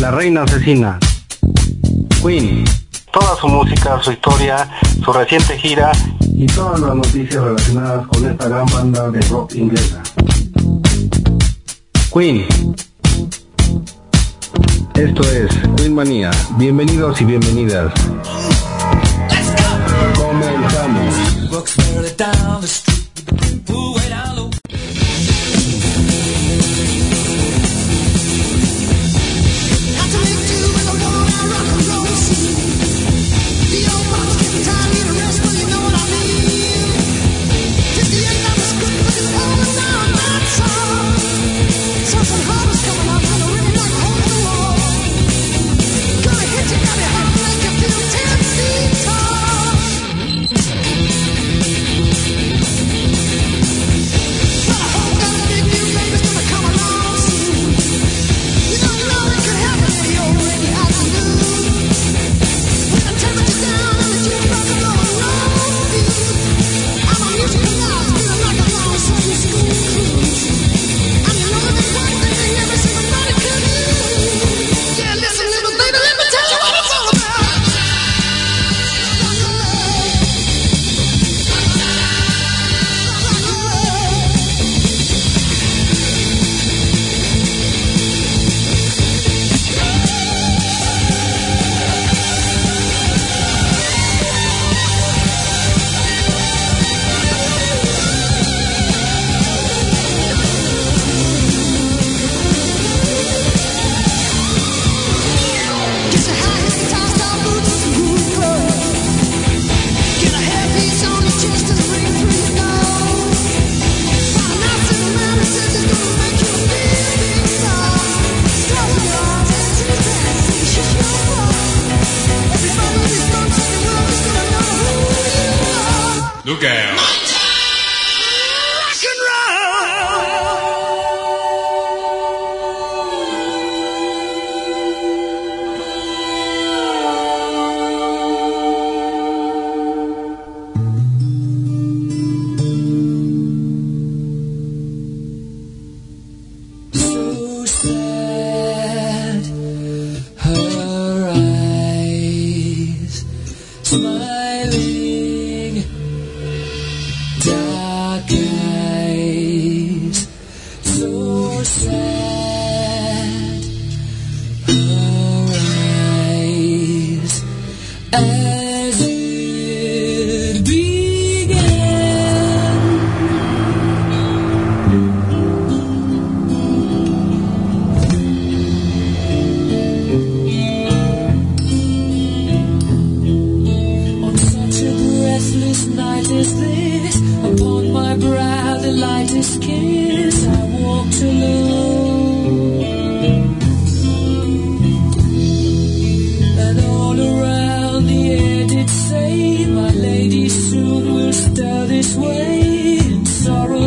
la reina asesina. Queen, toda su música, su historia, su reciente gira y todas las noticias relacionadas con esta gran banda de rock inglesa. Queen. Esto es Queen Manía. Bienvenidos y bienvenidas. Comenzamos.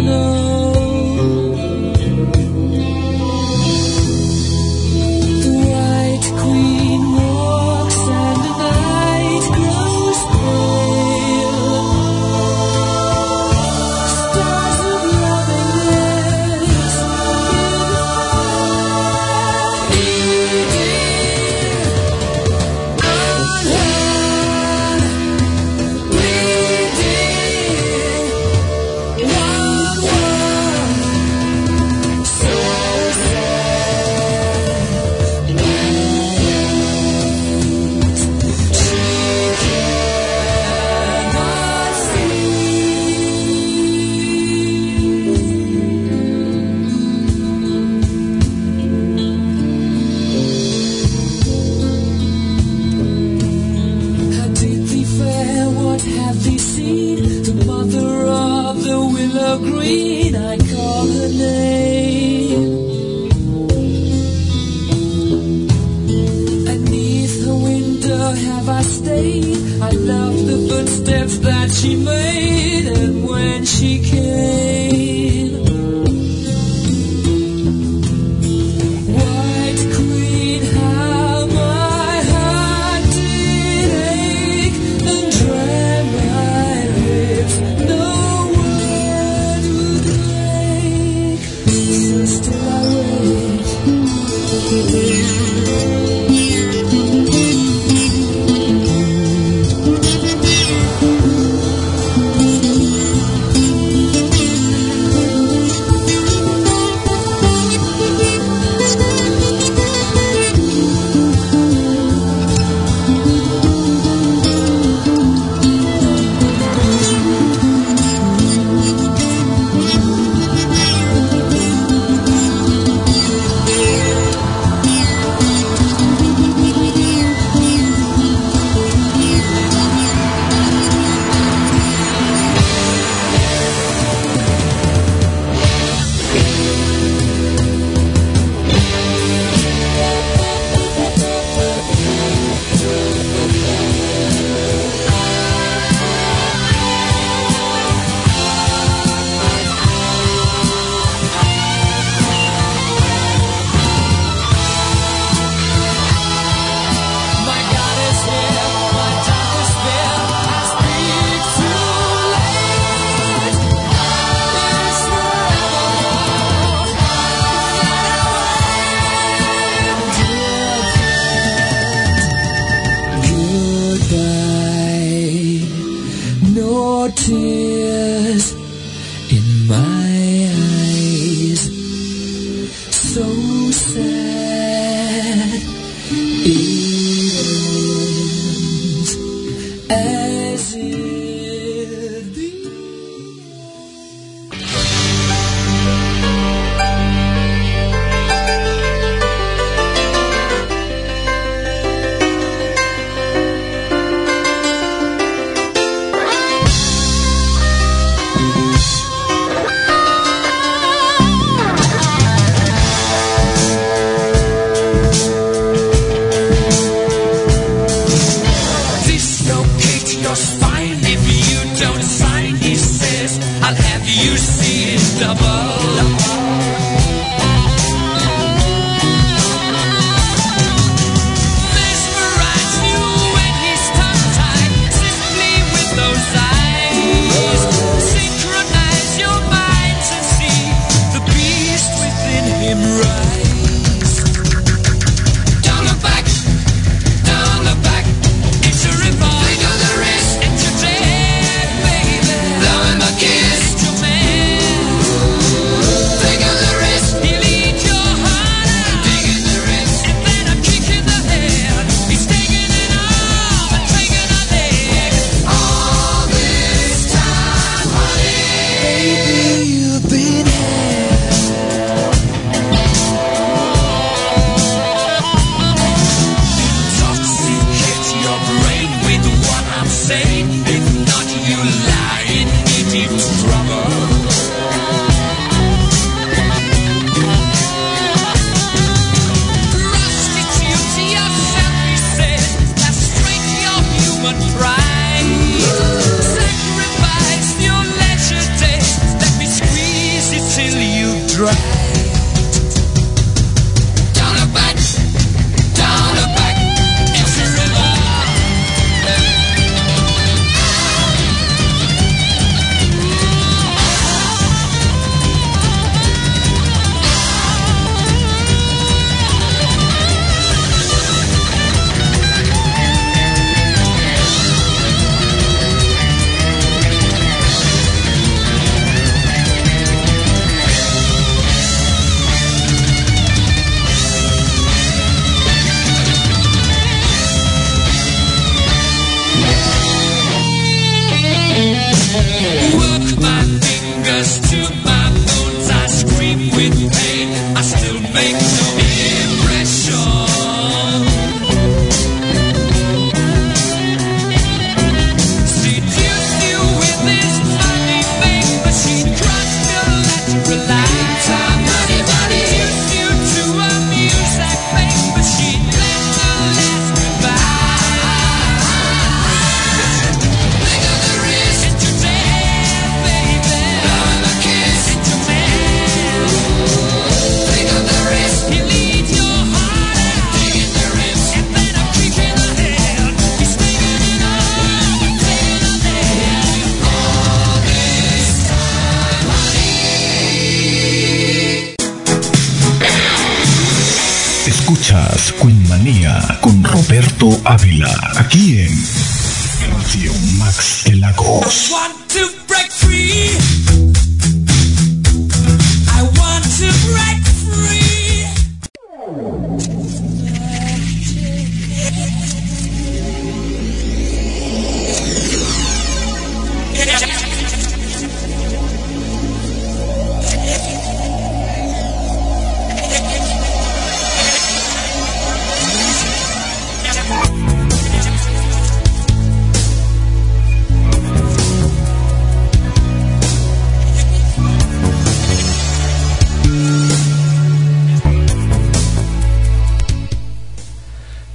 know.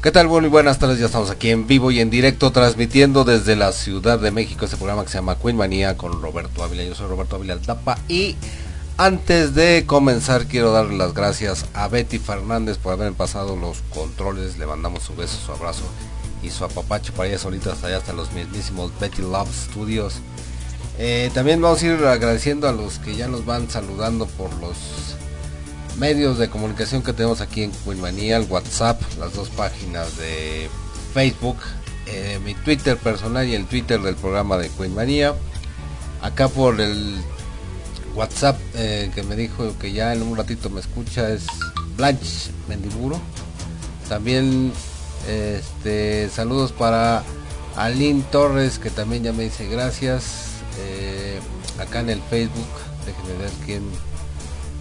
¿Qué tal? Bueno y buenas tardes, ya estamos aquí en vivo y en directo transmitiendo desde la Ciudad de México este programa que se llama Queen Manía con Roberto Ávila. Yo soy Roberto Ávila Tapa y antes de comenzar quiero darle las gracias a Betty Fernández por haber pasado los controles. Le mandamos su beso, su abrazo y su apapacho para ella solita hasta allá, hasta los mismísimos Betty Love Studios. Eh, también vamos a ir agradeciendo a los que ya nos van saludando por los medios de comunicación que tenemos aquí en Queenmanía, el WhatsApp, las dos páginas de Facebook, eh, mi Twitter personal y el Twitter del programa de Queenmanía. Acá por el WhatsApp eh, que me dijo que ya en un ratito me escucha es Blanche Mendiburo. También Este, saludos para Aline Torres, que también ya me dice gracias. Eh, acá en el Facebook, déjenme ver quién,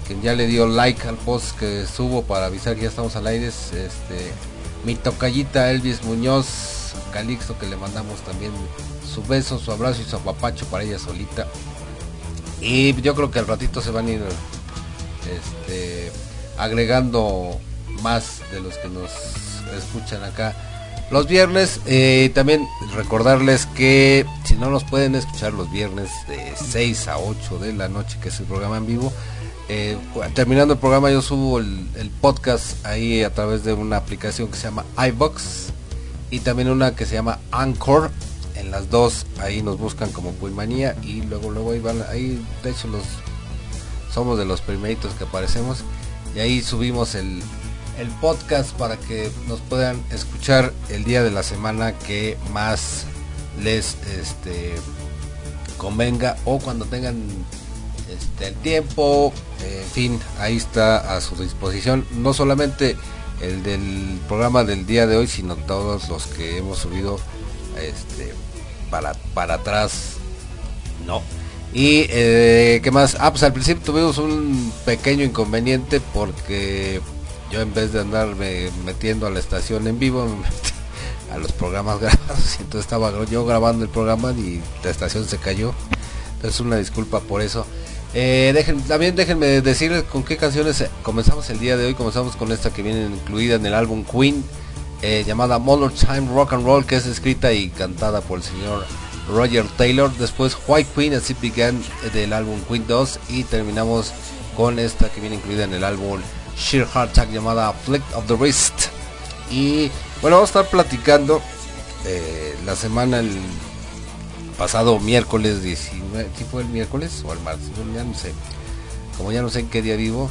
quién ya le dio like al post que subo para avisar que ya estamos al aire. Este, mi tocallita Elvis Muñoz, Calixto, que le mandamos también su beso, su abrazo y su apapacho para ella solita. Y yo creo que al ratito se van a ir este, agregando más de los que nos escuchan acá los viernes. Eh, también recordarles que si no nos pueden escuchar los viernes de 6 a 8 de la noche, que es el programa en vivo, eh, terminando el programa yo subo el, podcast ahí a través de una aplicación que se llama iBox y también una que se llama Anchor. En las dos ahí nos buscan como Puimanía y luego luego ahí van ahí de hecho los somos de los primeritos que aparecemos y ahí subimos el, el podcast para que nos puedan escuchar el día de la semana que más les este convenga o cuando tengan este, el tiempo en fin ahí está a su disposición no solamente el del programa del día de hoy sino todos los que hemos subido este para para atrás no y eh, qué más ah pues al principio tuvimos un pequeño inconveniente porque yo en vez de andarme metiendo a la estación en vivo, a los programas grabados. Y entonces estaba yo grabando el programa y la estación se cayó. Entonces una disculpa por eso. Eh, también déjenme decirles con qué canciones comenzamos el día de hoy. Comenzamos con esta que viene incluida en el álbum Queen, eh, llamada Modern Time Rock and Roll, que es escrita y cantada por el señor Roger Taylor. Después White Queen, así began del álbum Queen 2. Y terminamos con esta que viene incluida en el álbum Sheer Heart llamada Flick of the Wrist. Y bueno, vamos a estar platicando eh, la semana el pasado miércoles 19, ¿sí fue el miércoles o el martes? Ya no sé. Como ya no sé en qué día vivo.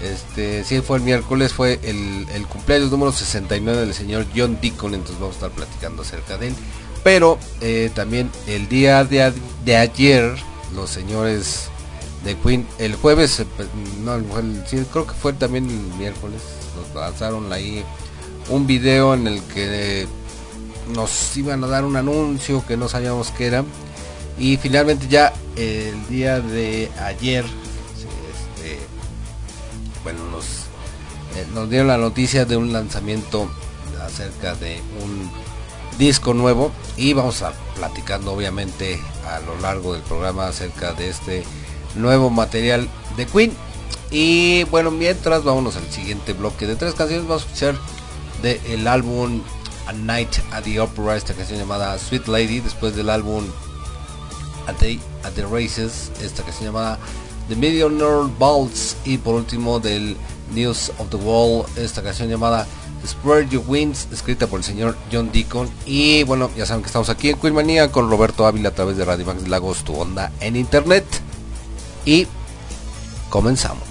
Este, sí fue el miércoles, fue el, el cumpleaños número 69 del señor John Deacon, entonces vamos a estar platicando acerca de él. Pero eh, también el día de, ayer, los señores de Queen. El jueves, eh, pues, no, creo que fue también el miércoles, nos lanzaron ahí un video en el que nos iban a dar un anuncio que no sabíamos qué era. Y finalmente ya el día de ayer, este, bueno, nos, eh, nos dieron la noticia de un lanzamiento acerca de un disco nuevo y vamos a platicando obviamente a lo largo del programa acerca de este nuevo material de Queen. Y bueno, mientras vámonos al siguiente bloque de tres canciones, vamos a escuchar del el álbum A Night at the Opera, esta canción llamada Sweet Lady, después del álbum A Day at the Races, esta canción llamada The Millionaire Balls y por último del News of the Wall, esta canción llamada Spread Your Wings, escrita por el señor John Deacon. Y bueno, ya saben que estamos aquí en Queen Manía con Roberto Ávila a través de Radio Max Lagos, tu onda en internet y comenzamos.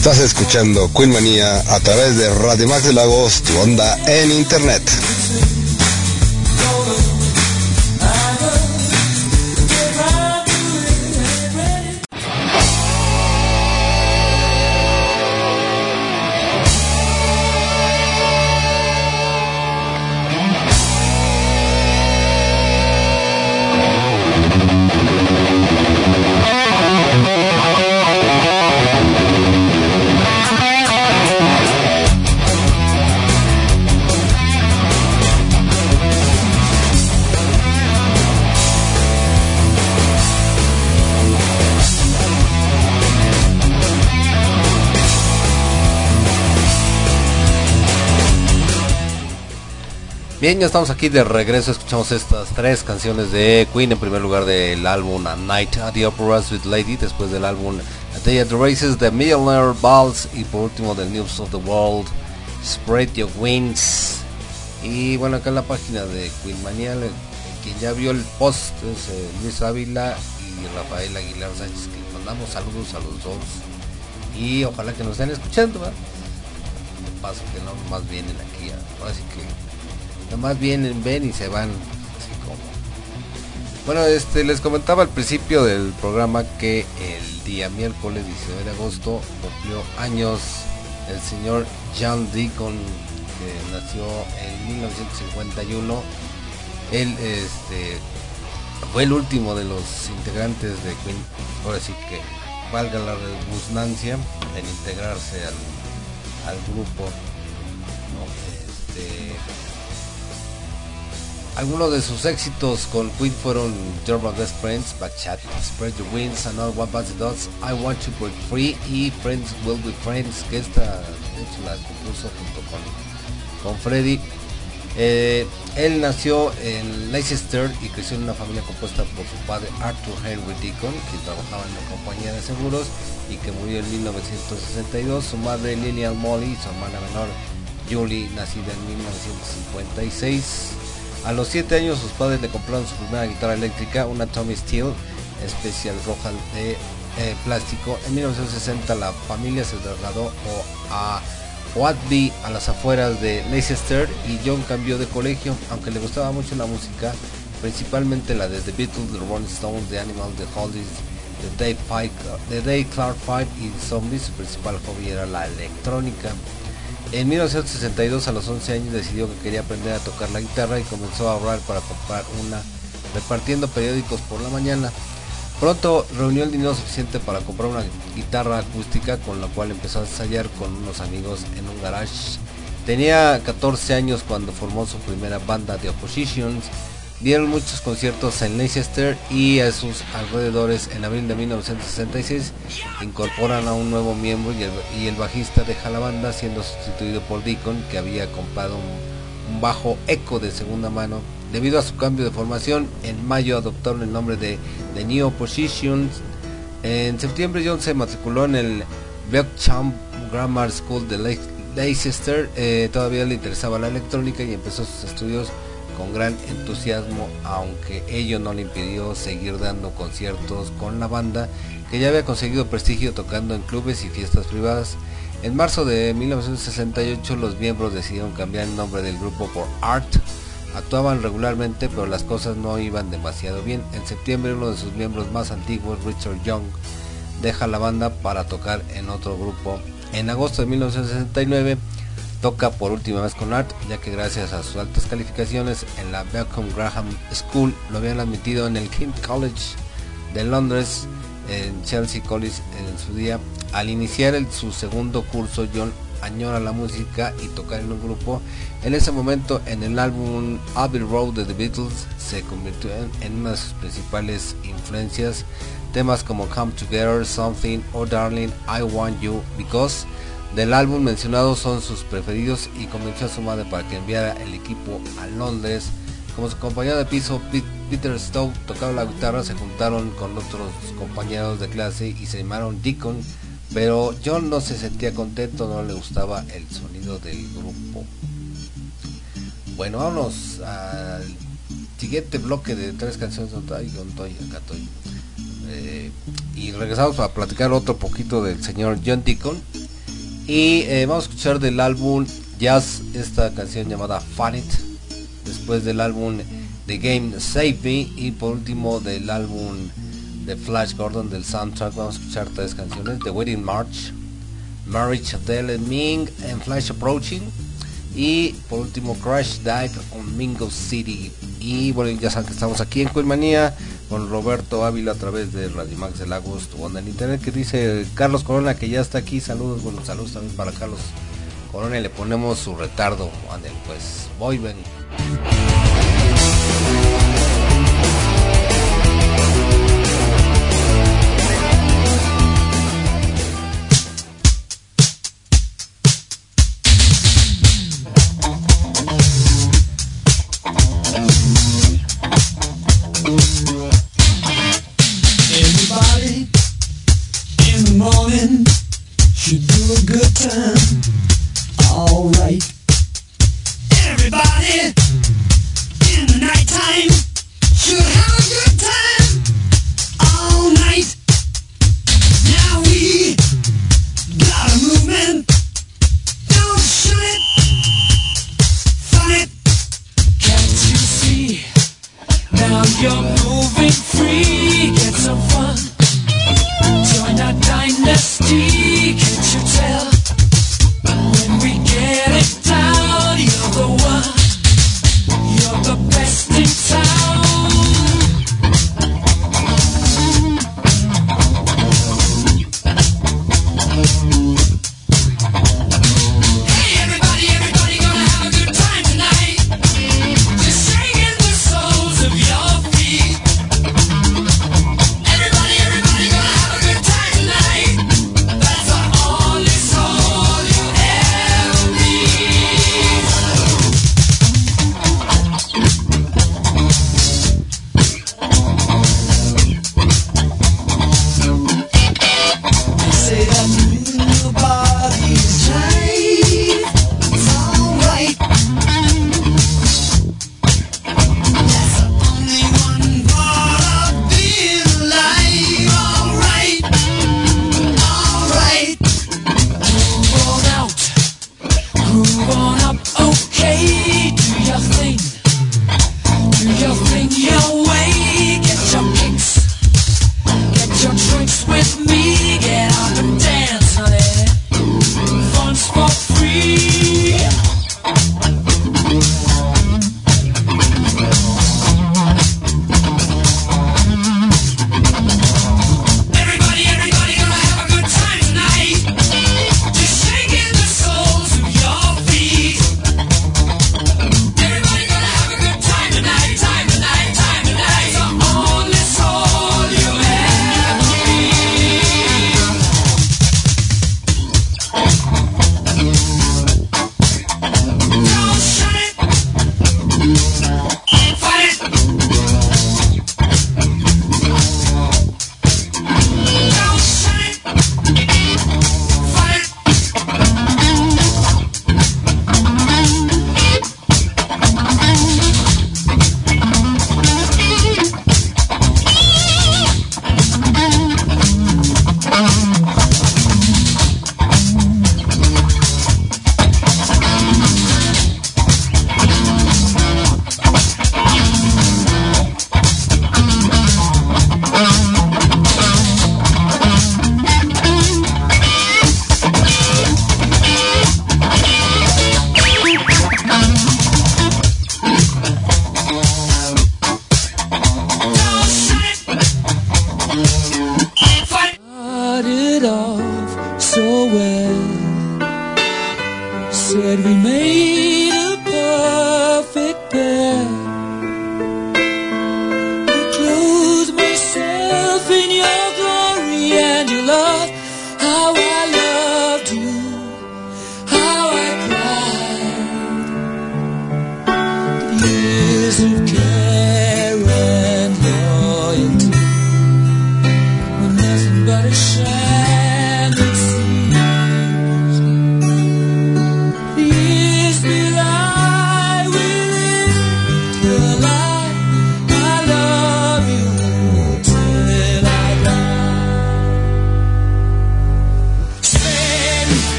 Estás escuchando Queen Manía a través de Radio Max de Lagos, tu onda en internet. Bien, ya estamos aquí de regreso. Escuchamos estas tres canciones de Queen. En primer lugar del álbum A Night at the Opera with Lady. Después del álbum A Day at the Races, The Millionaire Balls. Y por último del News of the World, Spread Your Wings. Y bueno, acá en la página de Queen Mania, quien ya vio el post es eh, Luis Ávila y Rafael Aguilar Sánchez. Que mandamos saludos a los dos. Y ojalá que nos estén escuchando. ¿verdad? Paso que no más vienen aquí. Así que más vienen, ven y se van. Así como. Bueno, este les comentaba al principio del programa que el día miércoles 19 de agosto cumplió años el señor John Deacon, que nació en 1951. Él este, fue el último de los integrantes de Queen. Ahora sí que valga la redundancia en integrarse al, al grupo. Este, algunos de sus éxitos con Queen fueron Your Best Friends, Chat, Spread Your Wings, Another One Bites the Dots, I Want to Break Free y Friends Will Be Friends, que esta de hecho la compuso junto con, con Freddy. Eh, él nació en Leicester y creció en una familia compuesta por su padre Arthur Henry Deacon, quien trabajaba en una compañía de seguros y que murió en 1962, su madre Lillian Molly y su hermana menor Julie, nacida en 1956. A los 7 años sus padres le compraron su primera guitarra eléctrica, una Tommy Steele especial roja de eh, plástico. En 1960 la familia se trasladó a Watby a las afueras de Leicester y John cambió de colegio, aunque le gustaba mucho la música, principalmente la de The Beatles, The Rolling Stones, The Animals, The Hollies, The Day, The Clark Five y Zombies. Su principal hobby era la electrónica. En 1962 a los 11 años decidió que quería aprender a tocar la guitarra y comenzó a ahorrar para comprar una repartiendo periódicos por la mañana. Pronto reunió el dinero suficiente para comprar una guitarra acústica con la cual empezó a ensayar con unos amigos en un garage. Tenía 14 años cuando formó su primera banda de Oppositions. Dieron muchos conciertos en Leicester y a sus alrededores en abril de 1966 incorporan a un nuevo miembro y el, bajista deja la banda siendo sustituido por Deacon que había comprado un bajo eco de segunda mano Debido a su cambio de formación, en mayo adoptaron el nombre de The New Positions. En septiembre John se matriculó en el Champ Grammar School de Leicester. Eh, todavía le interesaba la electrónica y empezó sus estudios con gran entusiasmo, aunque ello no le impidió seguir dando conciertos con la banda, que ya había conseguido prestigio tocando en clubes y fiestas privadas. En marzo de 1968 los miembros decidieron cambiar el nombre del grupo por Art Actuaban regularmente, pero las cosas no iban demasiado bien. En septiembre, uno de sus miembros más antiguos, Richard Young, deja la banda para tocar en otro grupo. En agosto de 1969, toca por última vez con Art, ya que gracias a sus altas calificaciones en la Beckham Graham School lo habían admitido en el King College de Londres, en Chelsea College en su día. Al iniciar su segundo curso, John añora la música y tocar en un grupo. En ese momento, en el álbum Abbey Road de The Beatles, se convirtió en, una de sus principales influencias. Temas como Come Together, Something, Oh Darling, I Want You, Because del álbum mencionado son sus preferidos y convenció a su madre para que enviara el equipo a Londres. Como su compañero de piso, Peter Stowe tocaba la guitarra, se juntaron con otros compañeros de clase y se llamaron Deacon pero John no se sentía contento, no le gustaba el sonido del grupo. Bueno, vamos al siguiente bloque de tres canciones. Eh, y regresamos para platicar otro poquito del señor John Deacon. Y eh, vamos a escuchar del álbum Jazz esta canción llamada Fun It. Después del álbum The Game Save Me. Y por último del álbum de Flash Gordon del soundtrack. Vamos a escuchar tres canciones: The Wedding March, Marriage of Dele Ming and Flash Approaching. Y por último, Crash Dive on Mingo City. Y bueno, ya saben que estamos aquí en Queenmanía con Roberto Ávila a través de Radio Max de Lagos, tu onda en internet. Que dice Carlos Corona que ya está aquí. Saludos, bueno, saludos también para Carlos Corona. le ponemos su retardo. Anden, pues, voy, ven.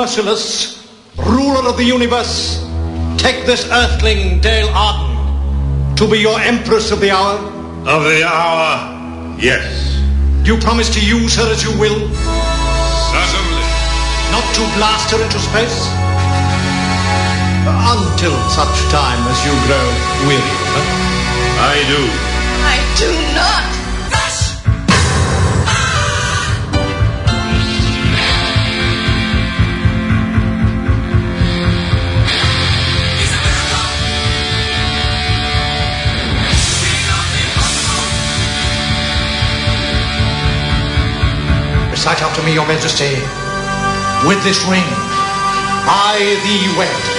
Merciless, ruler of the universe, take this earthling, Dale Arden, to be your empress of the hour? Of the hour, yes. Do you promise to use her as you will? Certainly. Not to blast her into space? Until such time as you grow weary of her? I do. I do not. Recite after me, your majesty. With this ring, I thee wed.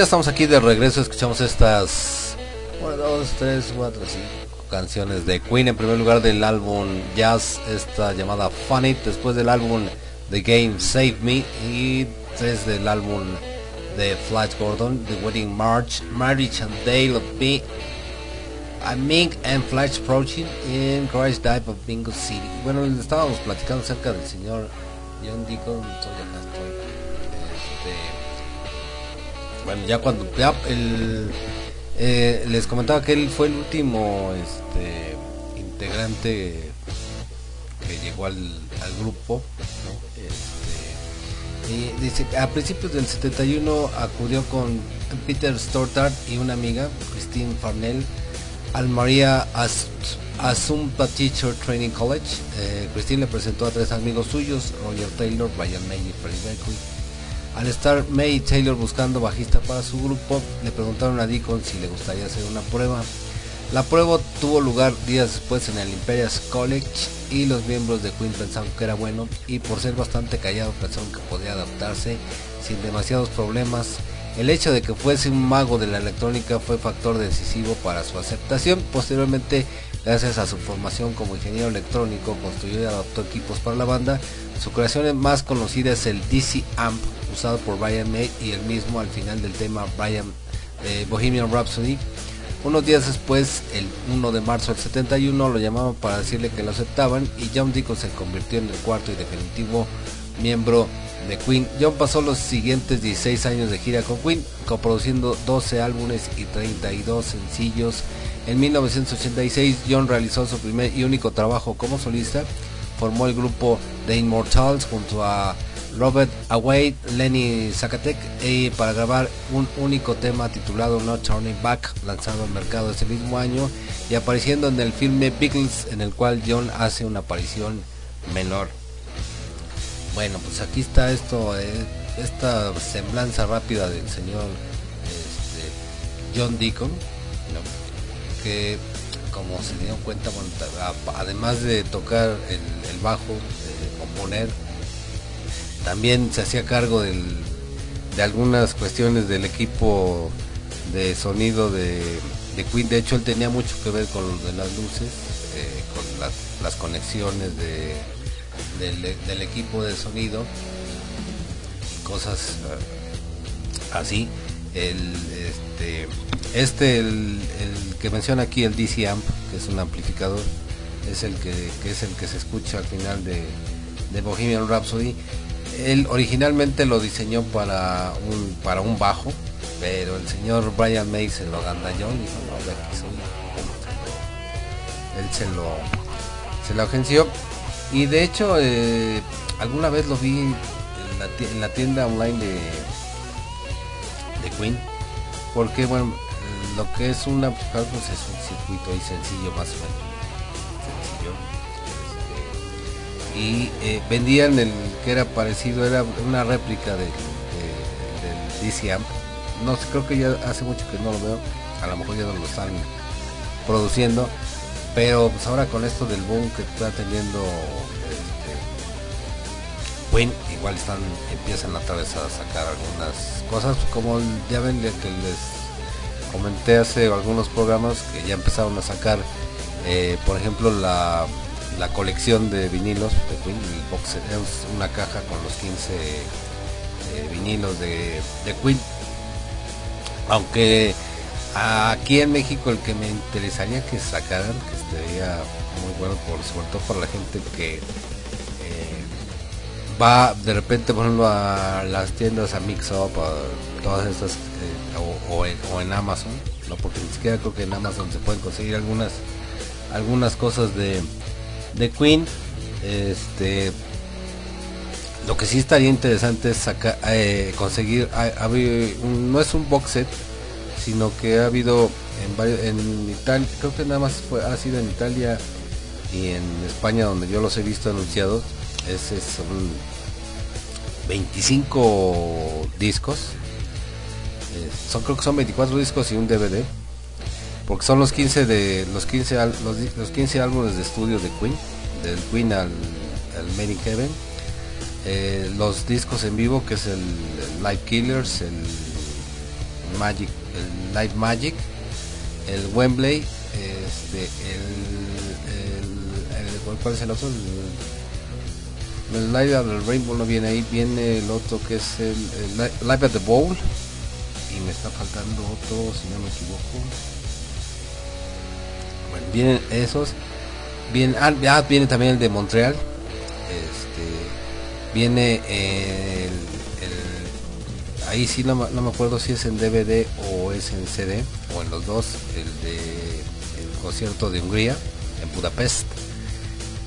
Ya estamos aquí de regreso, escuchamos estas 1, 2, 3, 4, 5 canciones de Queen. En primer lugar del álbum Jazz, esta llamada Fun It, después del álbum The Game Save Me y tres del álbum de Flash Gordon, The Wedding March, Marriage and Day of Me, A Mink and Flash Approaching in Crash Dive of Bingo City. Bueno, estábamos platicando acerca del señor John Deacon, bueno, ya cuando ya el, eh, les comentaba que él fue el último este, integrante que llegó al, grupo. Este, y dice a principios del 71 acudió con Peter Stortart y una amiga, Christine Farnell, al María As- Assumpta Teacher Training College. Eh, Christine le presentó a tres amigos suyos, Roger Taylor, Brian May y Freddie Mercury. Al estar May Taylor buscando bajista para su grupo, le preguntaron a Deacon si le gustaría hacer una prueba. La prueba tuvo lugar días después en el Imperial College y los miembros de Queen pensaron que era bueno y por ser bastante callado pensaron que podía adaptarse sin demasiados problemas. El hecho de que fuese un mago de la electrónica fue factor decisivo para su aceptación. Posteriormente, gracias a su formación como ingeniero electrónico, construyó y adaptó equipos para la banda. Su creación más conocida es el DC Amp, usado por Brian May y el mismo al final del tema Brian de Bohemian Rhapsody. Unos días después, el 1 de marzo del 71, lo llamaban para decirle que lo aceptaban y John Deacon se convirtió en el cuarto y definitivo miembro de Queen. John pasó los siguientes 16 años de gira con Queen, coproduciendo 12 álbumes y 32 sencillos. En 1986, John realizó su primer y único trabajo como solista. Formó el grupo The Immortals junto a Robert Away, Lenny Zacatec y para grabar un único tema titulado No Turning Back, lanzado al mercado ese mismo año y apareciendo en el filme Beatles, en el cual John hace una aparición menor. Bueno, pues aquí está esto, eh, esta semblanza rápida del señor este, John Deacon, que como se dieron cuenta, además de tocar el, bajo, de componer, también se hacía cargo de algunas cuestiones del equipo de sonido de, de Queen. De hecho, él tenía mucho que ver con lo de las luces, eh, con las, conexiones de, del, del equipo de sonido, cosas eh, así. El, este, este el, el que menciona aquí, el DC Amp, que es un amplificador, es el que, que es el que se escucha al final de, de Bohemian Rhapsody. Él originalmente lo diseñó para un, para un bajo, pero el señor Brian May se lo agandalló y dijo, no, de aquí soy. Él se lo, se lo agenció. Y de hecho, eh, alguna vez lo vi en la, en la tienda online de, de Queen. Porque, bueno, lo que es un amplificador pues es un circuito ahí sencillo, más o menos. Sencillo. Este, y eh, vendían el que era parecido, era una réplica del, de- del DC Amp. No sé, creo que ya hace mucho que no lo veo. A lo mejor ya no lo están produciendo. Pero pues ahora con esto del boom que está teniendo Queen, igual están, empiezan otra vez a sacar algunas cosas, como ya ven que les comenté hace algunos programas que ya empezaron a sacar, eh, por ejemplo, la, la colección de vinilos de Queen, el box es una caja con los 15 eh, vinilos de, Queen. Aunque aquí en México el que me interesaría que sacaran, que estaría muy bueno, por, todo para la gente que va de repente, por ejemplo, a las tiendas, a Mix Up, a todas estas, eh, o, en, Amazon, no porque ni siquiera creo que en Amazon se pueden conseguir algunas algunas cosas de, de Queen. Este, lo que sí estaría interesante es sacar, eh, conseguir, ha- ha no es un box set, sino que ha habido en varios, en Italia, creo que nada más ha sido en Italia y en España donde yo los he visto anunciados. Ese son 25 discos. Eh, son creo que son 24 discos y un DVD. Porque son los 15 de los 15 al- los, los 15 álbumes de estudio de Queen, del Queen al, al in Heaven. Eh, los discos en vivo que es el, Live Killers, el Magic, el Live Magic, el Wembley, este, el, el, el- ¿cuál- ¿cuál es el otro? El, Live at the Rainbow no viene ahí, viene el otro que es el, el Li- Live at the Bowl. Y me está faltando otro si no me equivoco. Vienen esos, bien, ah, viene también el de Montreal, este, viene el, ahí sí no me acuerdo si es en DVD o es en CD o en los dos el de el concierto de Hungría en Budapest.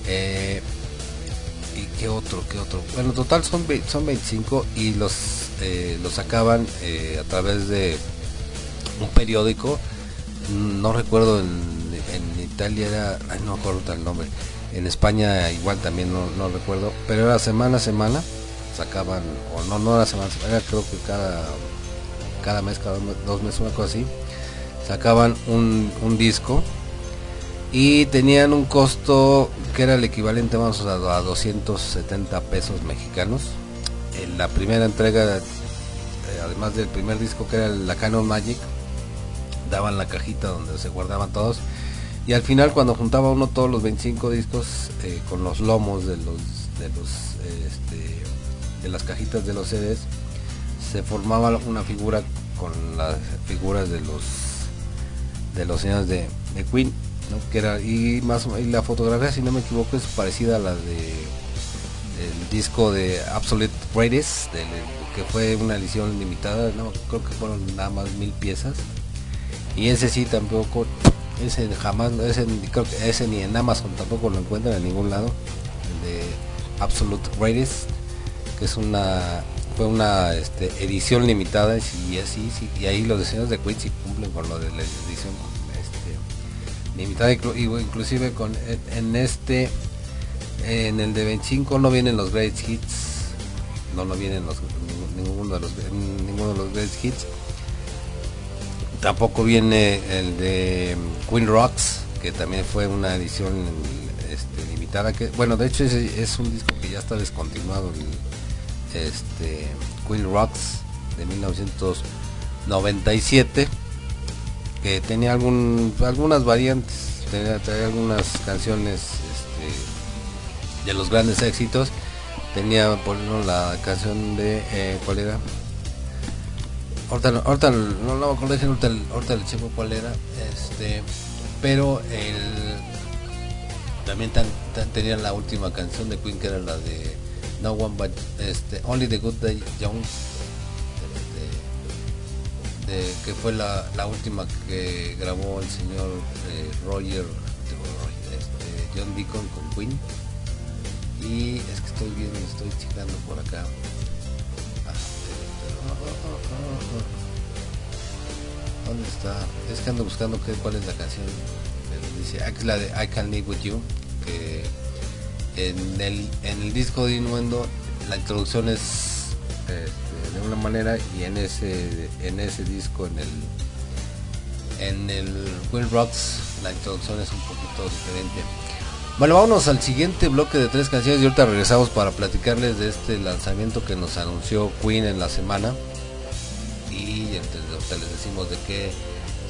Eh, y qué otro qué otro. Bueno en total son son 25 y los eh, los sacaban eh, a través de un periódico. No recuerdo en, en Italia era ay, no me acuerdo el nombre. En España igual también no, no recuerdo pero era semana a semana sacaban o no no era semana semana era creo que cada cada mes cada dos meses una cosa así. Sacaban un, un disco y tenían un costo que era el equivalente vamos a, a 270 pesos mexicanos. En la primera entrega eh, además del primer disco que era la Canon Magic daban la cajita donde se guardaban todos. Y al final cuando juntaba uno todos los 25 discos eh, con los lomos de los de los este, de las cajitas de los CDs se formaba una figura con las figuras de los de los señores de, de Queen que era y más y la fotografía si no me equivoco es parecida a la de el disco de Absolute Greatest que fue una edición limitada no creo que fueron nada más mil piezas. Y ese sí tampoco ese jamás ese creo que ese ni en Amazon tampoco lo encuentran en ningún lado el de Absolute Greatest que es una fue una este, edición limitada y así sí, y ahí los diseños de sí cumplen con lo de la edición limitada inclusive con en, este en el de 25 no vienen los great hits. No no vienen los ninguno de los ninguno de los great hits. Tampoco viene el de Queen Rocks que también fue una edición este, limitada que bueno de hecho es un disco que ya está descontinuado el, este Queen Rocks de 1997 que tenía algún, algunas variantes, tenía, algunas canciones este, de los grandes éxitos. Tenía por ejemplo la canción de eh, ¿cuál era? Ahorita, ahorita no, no me acuerdo, ahorita, ahorita le checo cuál era. Este, pero el también tan- tenía la última canción de Queen que era la de No One But este, Only the Good Day Young que fue la, la última que grabó el señor eh, Roger, este, John Deacon con Queen y es que estoy viendo estoy checando por acá Ah, ¿Dónde está? Es que ando buscando qué, cuál es la canción. Pero dice, que es la de I Can Live With You. Que en el, en el disco de Innuendo la introducción es este, de una manera y en ese en ese disco en el en el Will Rocks la introducción es un poquito diferente. Bueno, vámonos al siguiente bloque de tres canciones y ahorita regresamos para platicarles de este lanzamiento que nos anunció Queen en la semana y ahorita les decimos de qué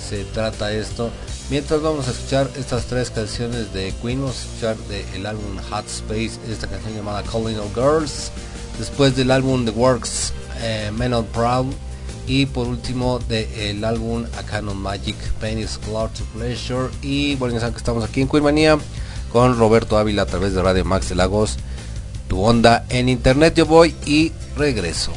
se trata esto. Mientras vamos a escuchar estas tres canciones de Queen, vamos a escuchar del álbum Hot Space, esta canción llamada Calling All Girls, después del álbum The Works, eh, Proud, y por último del álbum A Canon Magic, Pain is Cloud to Pleasure, y bueno, ya que estamos aquí en Queen Manía con Roberto Ávila a través de Radio Max de Lagos, tu onda en internet, yo voy y regreso.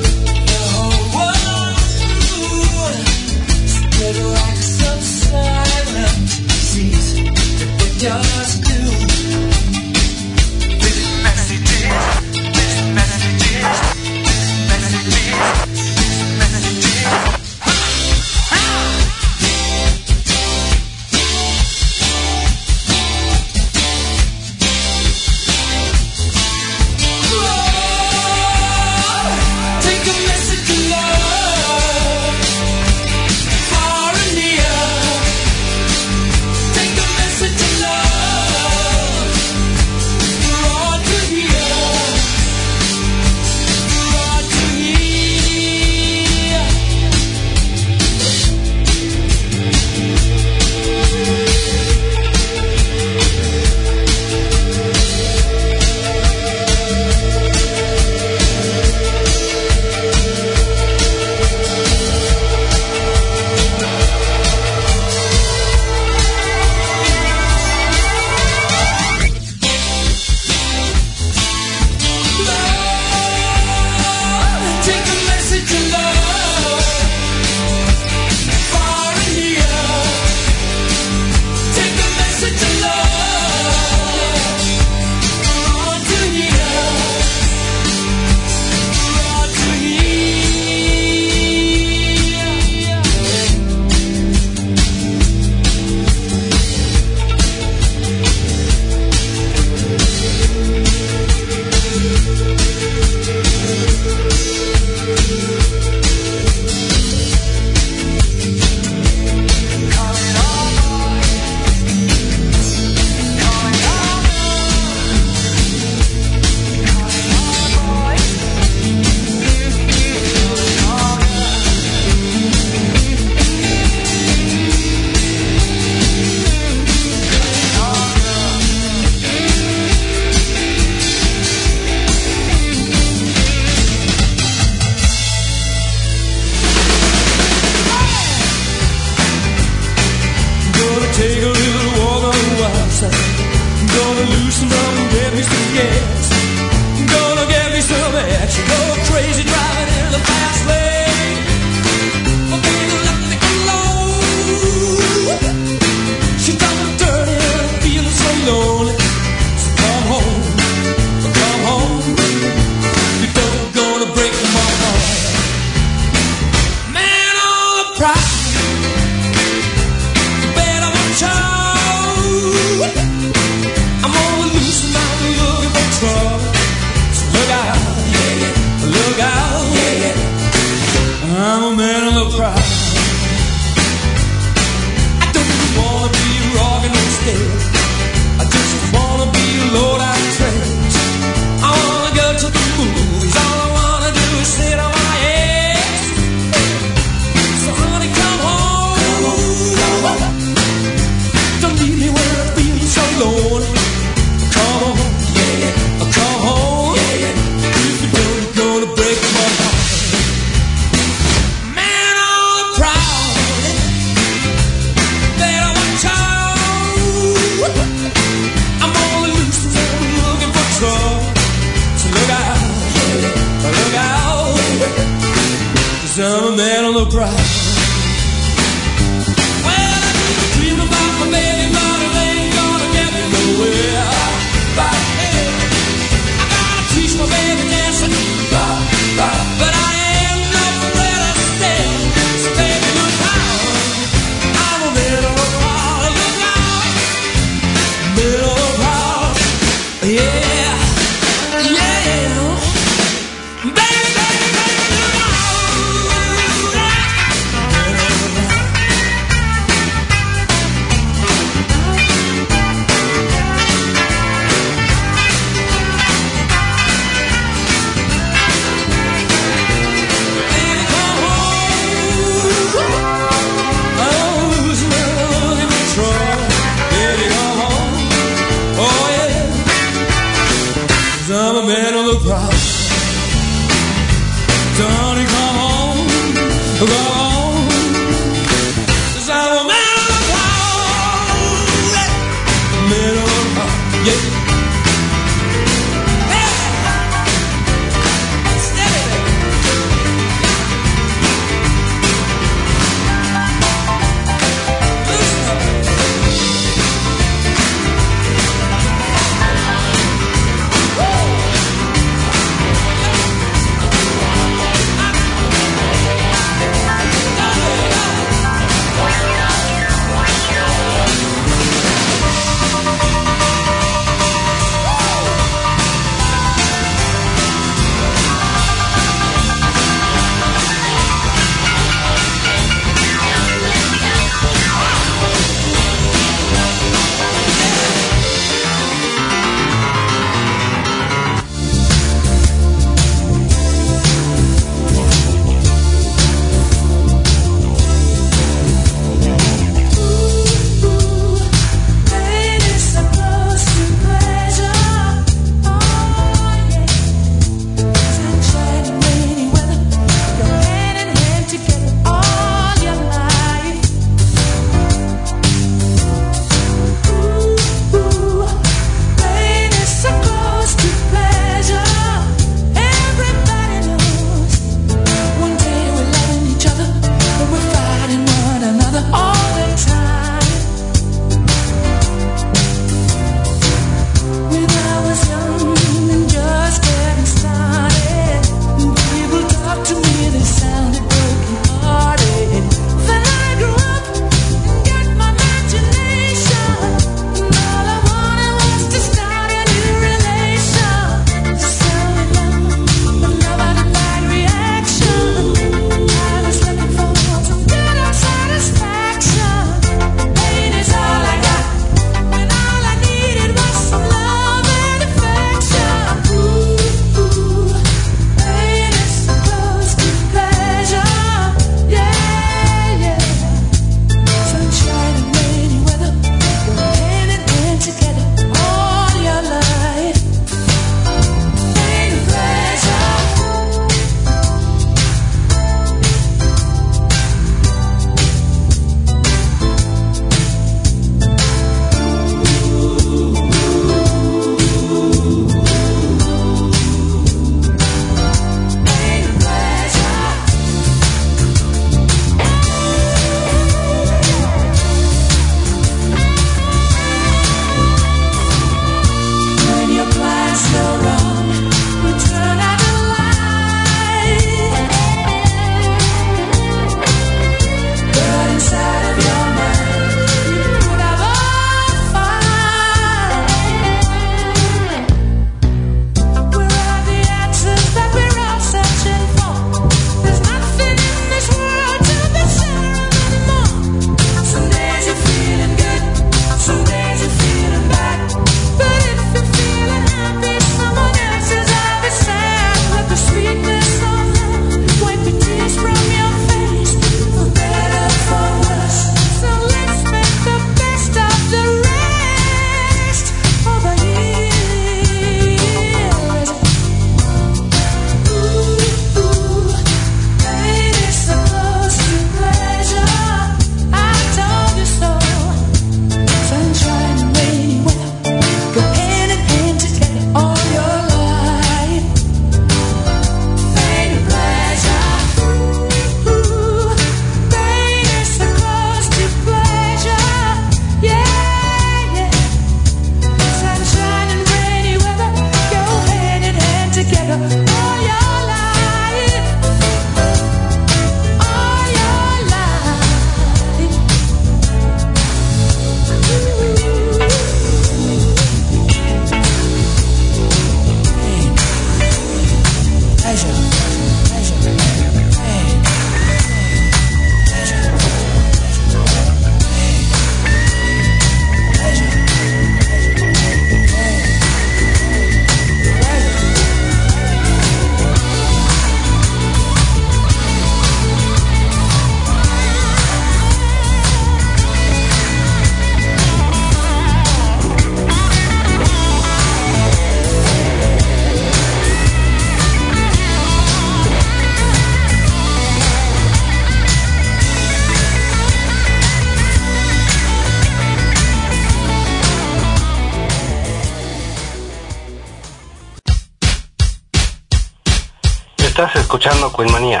Queen Manía.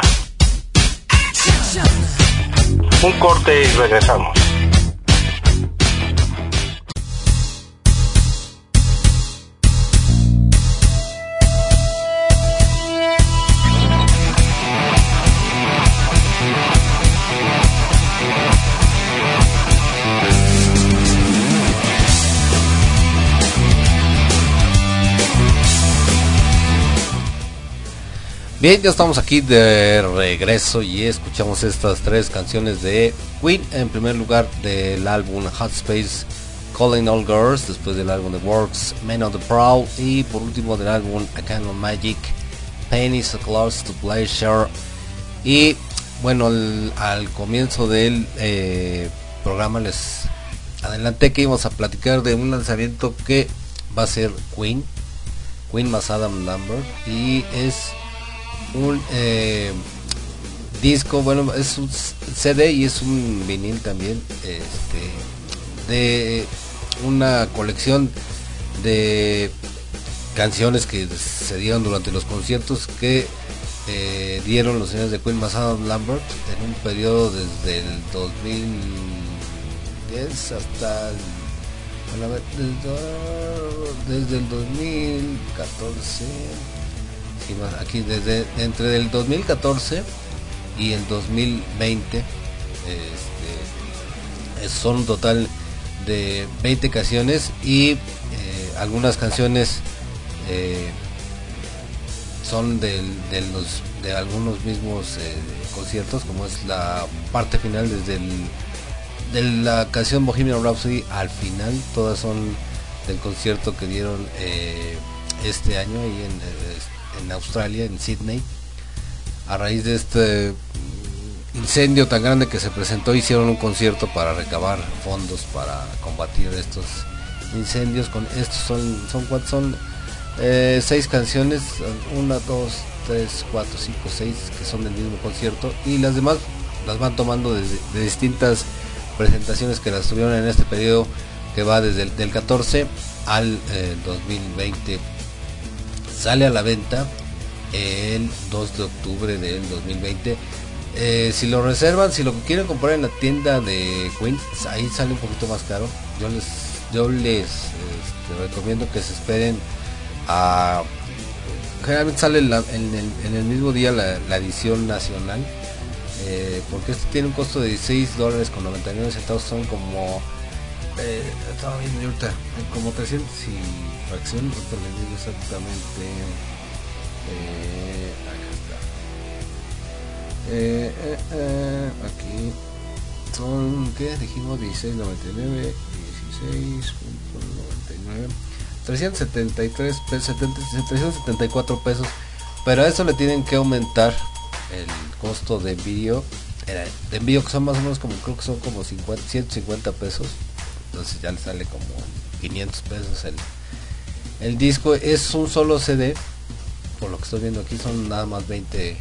Un corte y regresamos. Bien, ya estamos aquí de regreso y escuchamos estas tres canciones de Queen. En primer lugar del álbum Hot Space Calling All Girls, después del álbum The Works Men of the Proud y por último del álbum A Kind Magic Pain is Close to Pleasure. Y bueno, al, comienzo del eh, programa les adelanté que íbamos a platicar de un lanzamiento que va a ser Queen, Queen más Adam Lambert y es un eh, disco, bueno, es un CD y es un vinil también, este, de una colección de canciones que se dieron durante los conciertos que eh, dieron los señores de Queen Masada Lambert en un periodo desde el 2010 hasta desde el 2014 aquí desde entre el 2014 y el 2020 este, son un total de 20 canciones y eh, algunas canciones eh, son de, de algunos mismos eh, conciertos como es la parte final desde el, de la canción Bohemian Rhapsody al final todas son del concierto que dieron este año ahí en en Australia, en Sydney. A raíz de este incendio tan grande que se presentó, hicieron un concierto para recabar fondos para combatir estos incendios. Con estos son, son son eh, seis canciones, una, dos, tres, cuatro, cinco, seis que son del mismo concierto y las demás las van tomando de, distintas presentaciones que las tuvieron en este periodo que va desde el del 14 al 2020 eh, sale a la venta el 2 de octubre del 2020. Eh, si lo reservan, si lo quieren comprar en la tienda de Queens, ahí sale un poquito más caro. Yo les, yo les este, recomiendo que se esperen a. Generalmente sale en, el, mismo día la, edición nacional. Eh, porque este tiene un costo de 16 dólares con 99 centavos. Son como. Eh, estaba viendo ahorita, como 300 y fracción, esto le digo exactamente. Eh, acá está. Eh, eh, aquí son, ¿qué? Dijimos 16.99, 16.99. 373 pesos, 374 pesos. Pero a eso le tienen que aumentar el costo de envío. De envío que son más o menos como, creo que son como 50, 150 pesos. Entonces ya le sale como 500 pesos el, el disco es un solo CD, por lo que estoy viendo aquí son nada más 20,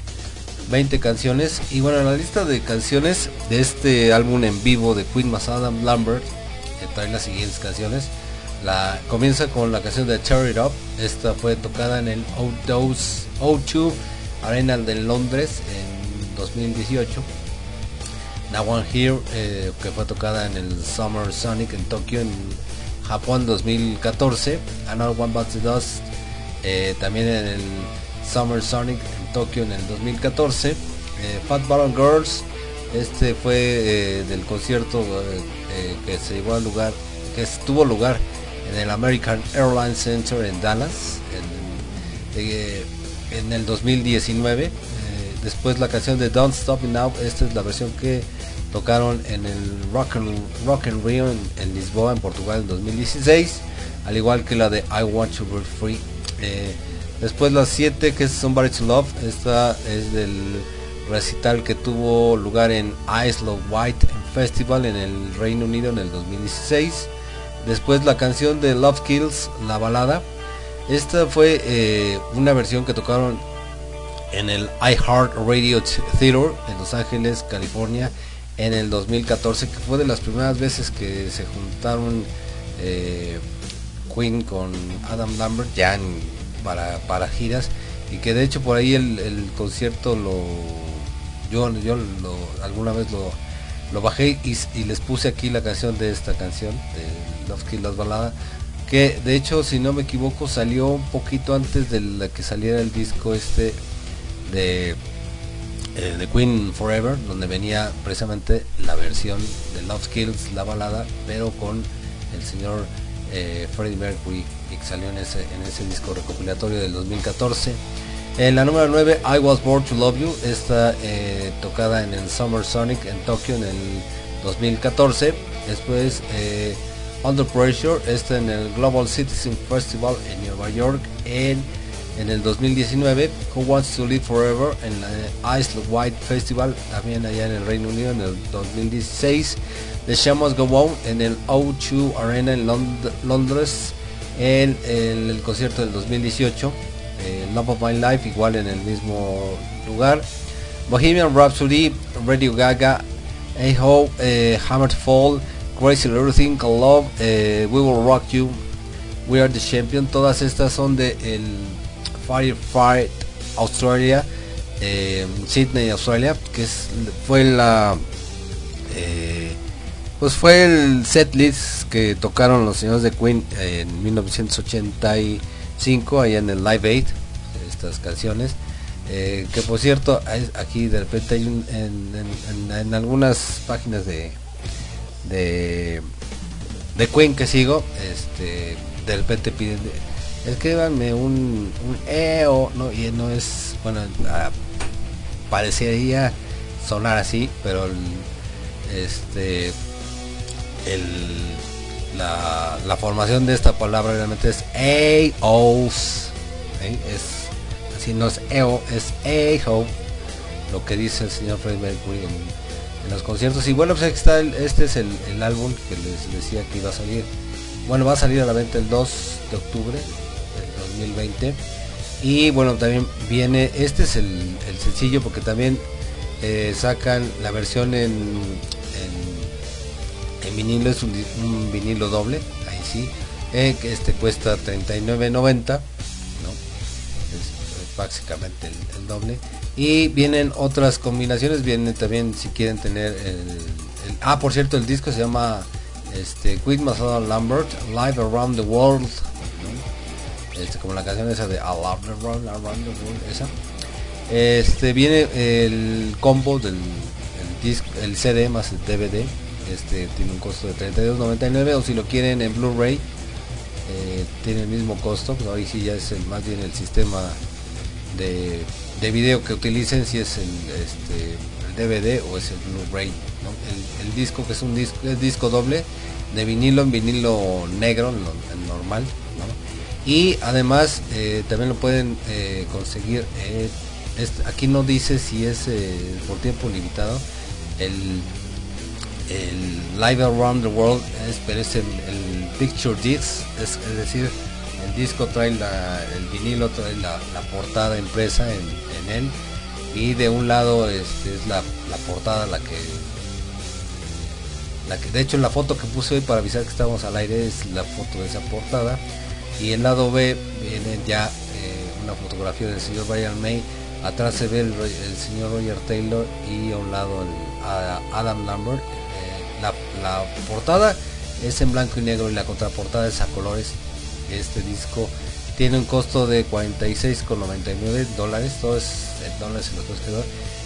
20 canciones. Y bueno, la lista de canciones de este álbum en vivo de Queen más Adam Lambert, que trae las siguientes canciones. La, comienza con la canción de Tear It Up. Esta fue tocada en el O2 Arena de Londres en 2018. Now One Here, eh, que fue tocada en el Summer Sonic en Tokio en Japón 2014, Another One Bites the Dust, eh, también en el Summer Sonic en Tokio en el 2014, eh, Fat Bottom Girls, este fue eh, del concierto que se llevó al lugar, que estuvo lugar en el American Airlines Center en Dallas en, en el 2019. después la canción de Don't Stop Me Now, esta es la versión que tocaron en el Rock and, Rock Rio en, Lisboa, en Portugal en 2016, al igual que la de I Want to Be Free. Eh, después la 7 que es Somebody to Love, esta es del recital que tuvo lugar en Isle of White Festival en el Reino Unido en el 2016. Después la canción de Love Kills, la balada. Esta fue eh, una versión que tocaron en el iHeart Radio Theater en Los Ángeles, California en el 2014, que fue de las primeras veces que se juntaron eh, Queen con Adam Lambert ya para, para giras. y que de hecho por ahí el, concierto lo yo yo lo, alguna vez lo, lo bajé y, les puse aquí la canción de esta canción de Love Kill Las Balada que de hecho si no me equivoco salió un poquito antes de la que saliera el disco este de eh, de Queen Forever donde venía precisamente la versión de Love Kills la balada pero con el señor eh, Freddie Mercury que salió en ese, en ese disco recopilatorio del 2014 en la número 9 I Was Born to Love You está eh, tocada en el Summer Sonic en Tokio en el 2014 después eh, Under Pressure está en el Global Citizen Festival en Nueva York en, en el 2019 Who Wants to Live Forever en la Isle White Festival también allá en el Reino Unido en el 2016 The Show Must Go On en el O2 Arena en Lond- Londres en, el concierto del 2018 eh, Love of My Life igual en el mismo lugar. Bohemian Rhapsody Radio Gaga Aho eh, Hammer to Fall Crazy Little Thing Love eh, We Will Rock You We Are the Champion. Todas estas son de el Firefight Australia eh, Sydney Australia que es, fue la eh, pues fue el set list que tocaron los señores de Queen en 1985 allá en el Live Aid estas canciones eh, que por cierto aquí de repente hay un- en, en- en- algunas páginas de de de Queen que sigo este de repente piden de- escríbanme un, un EO no y no es bueno ah, parecería sonar así pero este el, la, formación de esta palabra realmente es AOs ¿eh? es así no es EO es AO lo que dice el señor Freddie Mercury en, los conciertos. Y bueno pues está este es el, el álbum que les decía que iba a salir. Bueno va a salir a la venta el 2 de octubre 2020 y bueno también viene este es el, sencillo porque también eh, sacan la versión en, en, vinilo es un, vinilo doble ahí sí eh, que este cuesta 39.90 ¿no? es básicamente el, doble y vienen otras combinaciones vienen también si quieren tener el, el- ah por cierto el disco se llama este Queen Masada Lambert Live Around the World. Este, como la canción esa de Around the World, esa. Este viene el combo del el, el CD más el DVD este tiene un costo de 32.99 o si lo quieren en Blu-ray eh, tiene el mismo costo. Pues ahí sí ya es más bien el sistema de, de video que utilicen si es el, este, DVD o es el Blu-ray el, el disco que es un disco es disco doble de vinilo en vinilo negro normal. ¿no? Y además eh, también lo pueden eh, conseguir eh, aquí no dice si es por tiempo limitado. El Live Around the World es, pero es el, Picture Disc, es, es decir, el disco trae la, el vinilo, trae la, la portada impresa en, en él. Y de un lado este, es la, la portada la que la que de hecho la foto que puse hoy para avisar que estamos al aire es la foto de esa portada y el lado B viene ya eh, una fotografía del señor Brian May. Atrás se ve el, señor Roger Taylor y a un lado el, Adam Lambert. Eh, la, portada es en blanco y negro y la contraportada es a colores. Este disco tiene un costo de 46,99 dólares. Todo es en dólares en los quedó.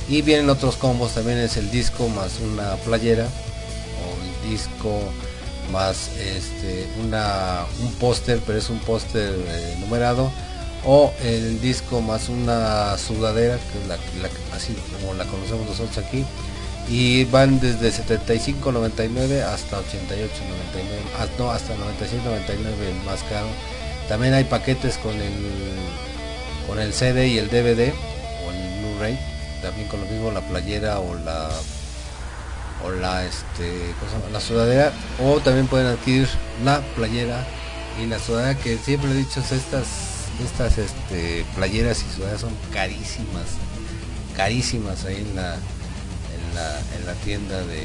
Y vienen otros combos también es el disco más una playera o el disco más este una un póster pero es un póster eh, numerado o el disco más una sudadera que es la, la- así como la conocemos nosotros aquí y van desde 75.99 hasta 88.99 ah, no hasta 96.99 el más caro. También hay paquetes con el con el CD y el DVD o el Blu-ray también con lo mismo la playera o la o la este la sudadera o también pueden adquirir la playera y la sudadera que siempre he dicho estas estas este playeras y sudaderas son carísimas carísimas ahí en la en la, en la tienda de,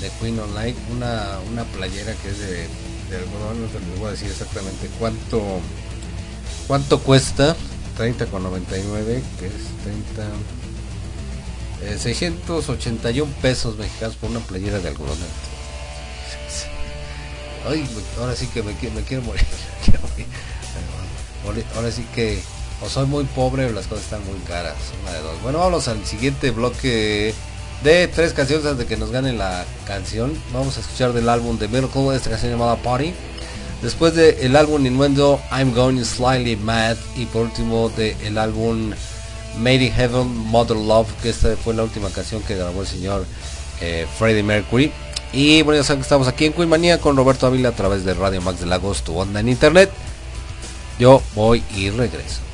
de Queen Online. Una, una playera que es de, de algodón no te les voy a decir exactamente cuánto cuánto cuesta 30 con 99 que es 30 eh, 681 pesos mexicanos por una playera de algodón. Ay, ahora sí que me, me quiero morir. ahora sí que o soy muy pobre o las cosas están muy caras. Una de dos. Bueno, vamos al siguiente bloque de tres canciones antes de que nos gane la canción. Vamos a escuchar del álbum de Miracle, esta canción llamada Party. Después del de álbum Innuendo, I'm Going Slightly Mad. Y por último del de álbum Made in Heaven, Mother Love, que esta fue la última canción que grabó el señor eh, Freddie Mercury. Y bueno, ya saben que estamos aquí en Queen Manía con Roberto Ávila a través de Radio Max de Lagos, tu onda en internet. Yo voy y regreso.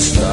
stop.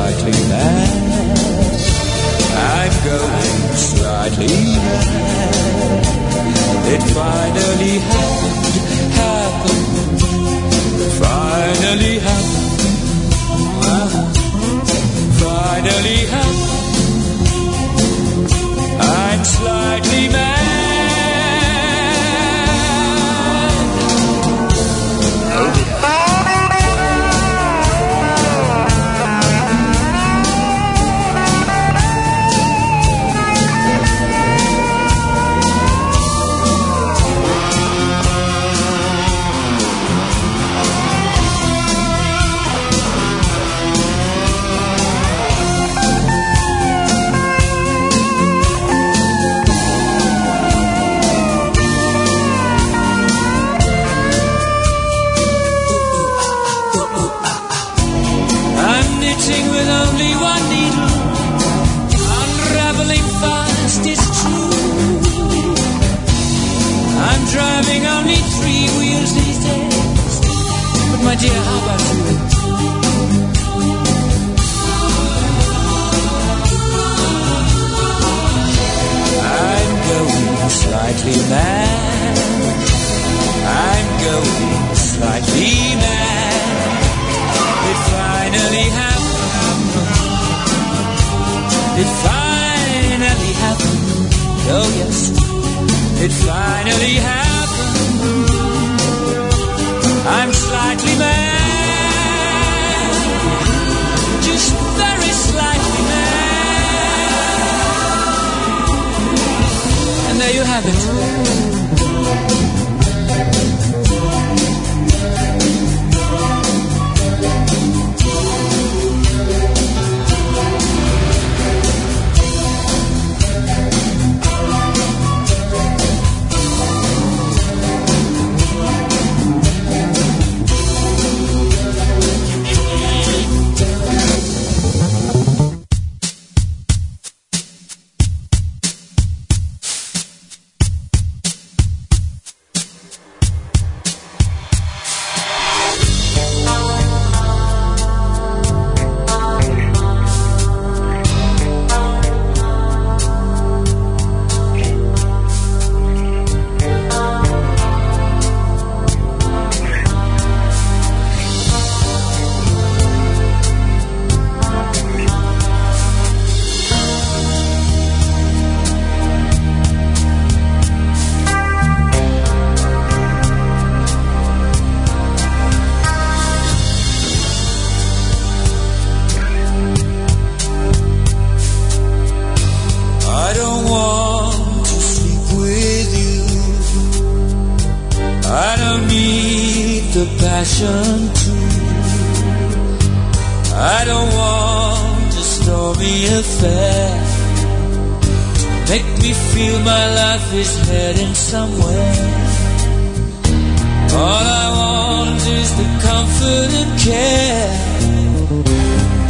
wouldn't care.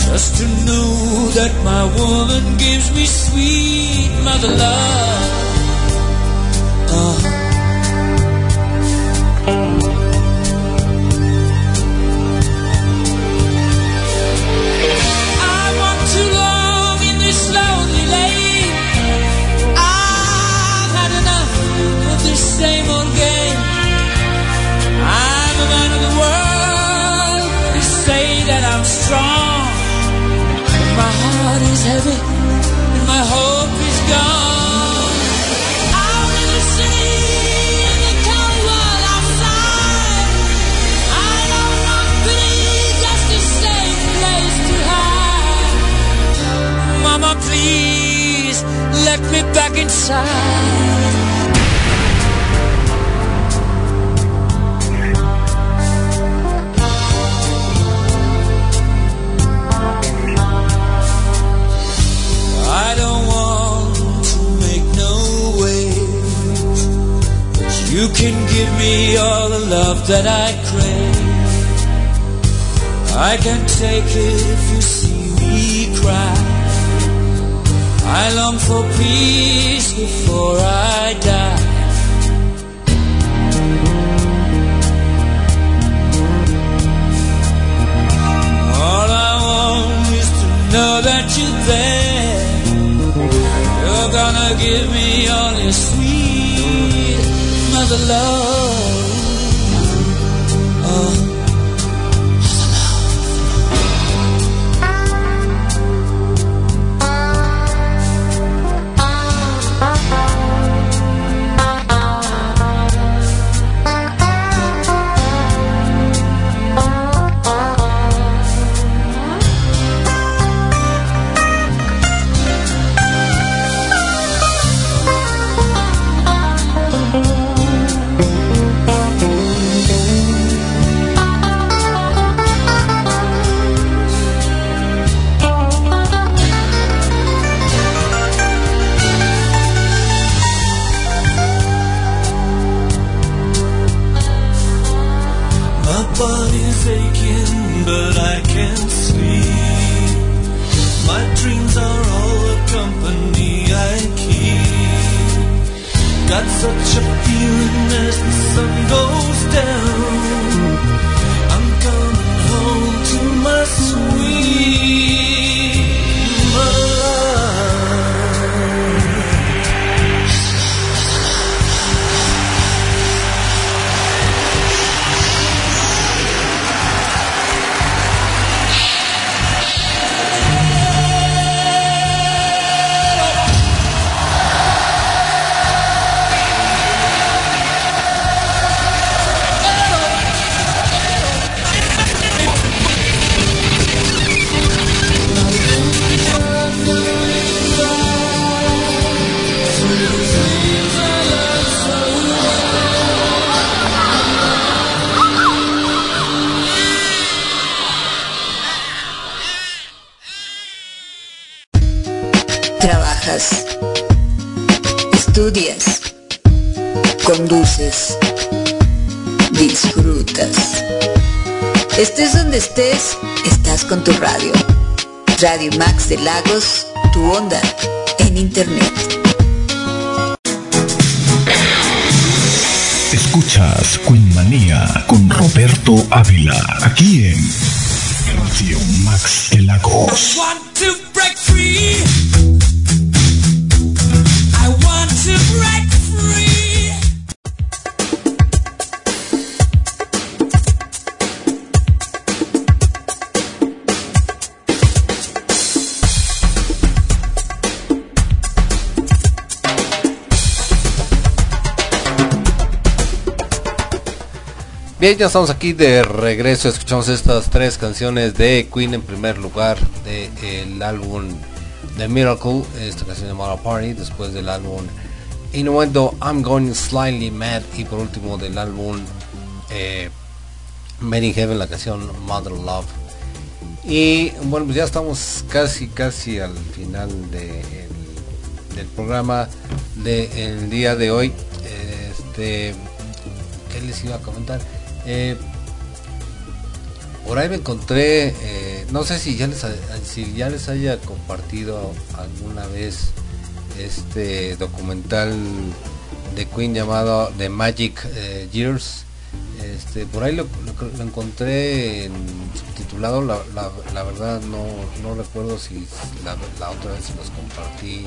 Just to know that my woman gives me sweet mother love. let me back inside. I don't want to make no way, but you can give me all the love that I crave. I can take it I long for peace before I die. All I want is to know that you're there. You're gonna give me all your sweet mother love. As the sun goes down. Estés estás con tu radio. Radio Max de Lagos, tu onda en internet. Escuchas Queen Manía con Roberto Ávila, aquí en Radio Max de Lagos. Bien, ya estamos aquí de regreso. Escuchamos estas tres canciones de Queen en primer lugar del álbum The Miracle, esta canción llamada Party, después del álbum Innuendo I'm Going Slightly Mad y por último del álbum eh, Made Heaven, la canción Mother Love. Y bueno, pues ya estamos casi, casi al final de- del programa del día de hoy. Este, ¿qué les iba a comentar? Eh, por ahí me encontré, eh, no sé si ya les si ya les haya compartido alguna vez este documental de Queen llamado The Magic eh, Years. Este, por ahí lo, encontré en subtitulado, la, verdad no, no recuerdo si la, la otra vez se los compartí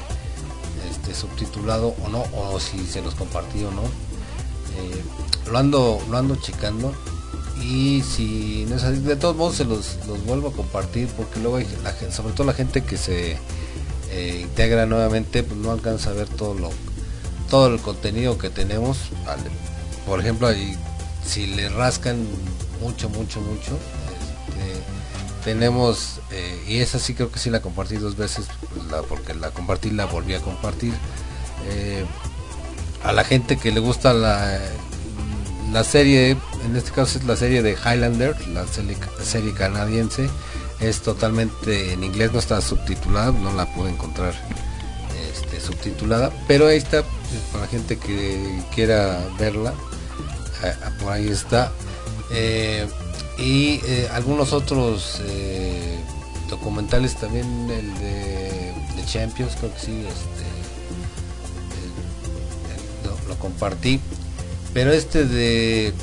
este, subtitulado o no, o si se los compartí o no. Eh, lo ando lo ando checando y si no es así, de todos modos se los, los vuelvo a compartir porque luego hay la sobre todo la gente que se eh, integra nuevamente pues no alcanza a ver todo lo todo el contenido que tenemos por ejemplo si le rascan mucho mucho mucho este, tenemos eh, y esa sí creo que sí la compartí dos veces pues, porque la compartí la volví a compartir eh, a la gente que le gusta la, la serie, en este caso es la serie de Highlander, la serie, canadiense, es totalmente en inglés, no está subtitulada, no la pude encontrar este, subtitulada, pero ahí está, pues, para gente que quiera verla, eh, por ahí está. Eh, y eh, algunos otros documentales también, el de, Champions, creo que sí, este, lo compartí. Pero este de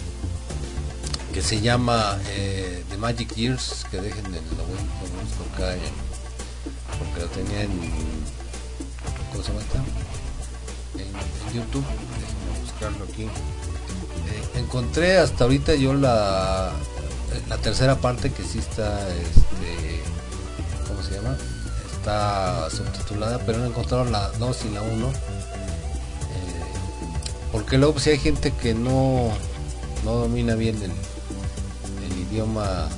que se llama eh, The Magic Years, que dejen el lo voy- eh, porque lo tenía en ¿cómo se llama esta? YouTube. Déjenme buscarlo aquí. Eh, encontré hasta ahorita yo la la tercera parte que sí está este ¿cómo se llama? está subtitulada pero no encontraron la 2 y la 1 eh, porque luego si hay gente que no no domina bien el, el idioma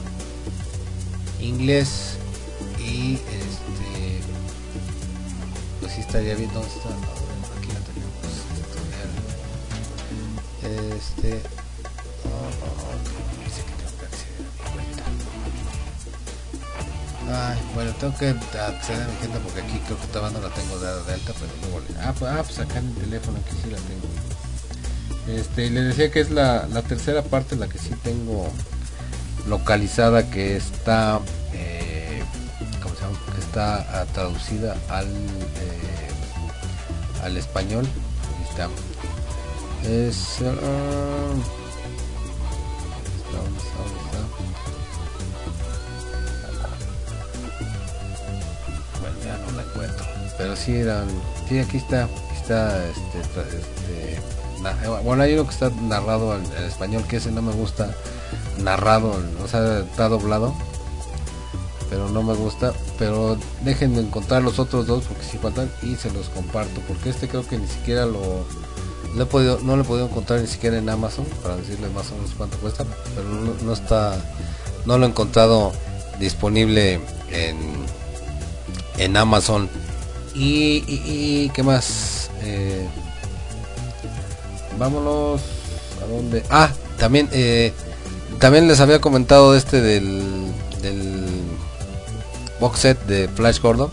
inglés y este pues sí estaría bien dónde está aquí la tenemos este oh, dice que tengo que acceder. Bueno tengo que acceder a mi cuenta porque aquí creo que todavía no la tengo de, de alta pero luego ah pues, ah, pues acá en el teléfono aquí sí la tengo este, les decía que es la, tercera parte la que sí tengo localizada que está eh, ¿cómo se llama? que está ah, traducida al eh, al español está es ah, ¿dónde está? ¿Dónde está? bueno ya no la encuentro pero sí eran sí aquí está aquí está este, este bueno hay uno que está narrado al español que ese no me gusta narrado o sea está doblado pero no me gusta pero déjenme encontrar los otros dos porque si faltan y se los comparto porque este creo que ni siquiera lo, lo he podido no lo he podido encontrar ni siquiera en Amazon para decirles más o menos cuánto cuesta pero no, está no lo he encontrado disponible en en Amazon. Y, y, y qué más Eh, vámonos. A dónde ah también eh, también les había comentado este del box set de Flash Gordon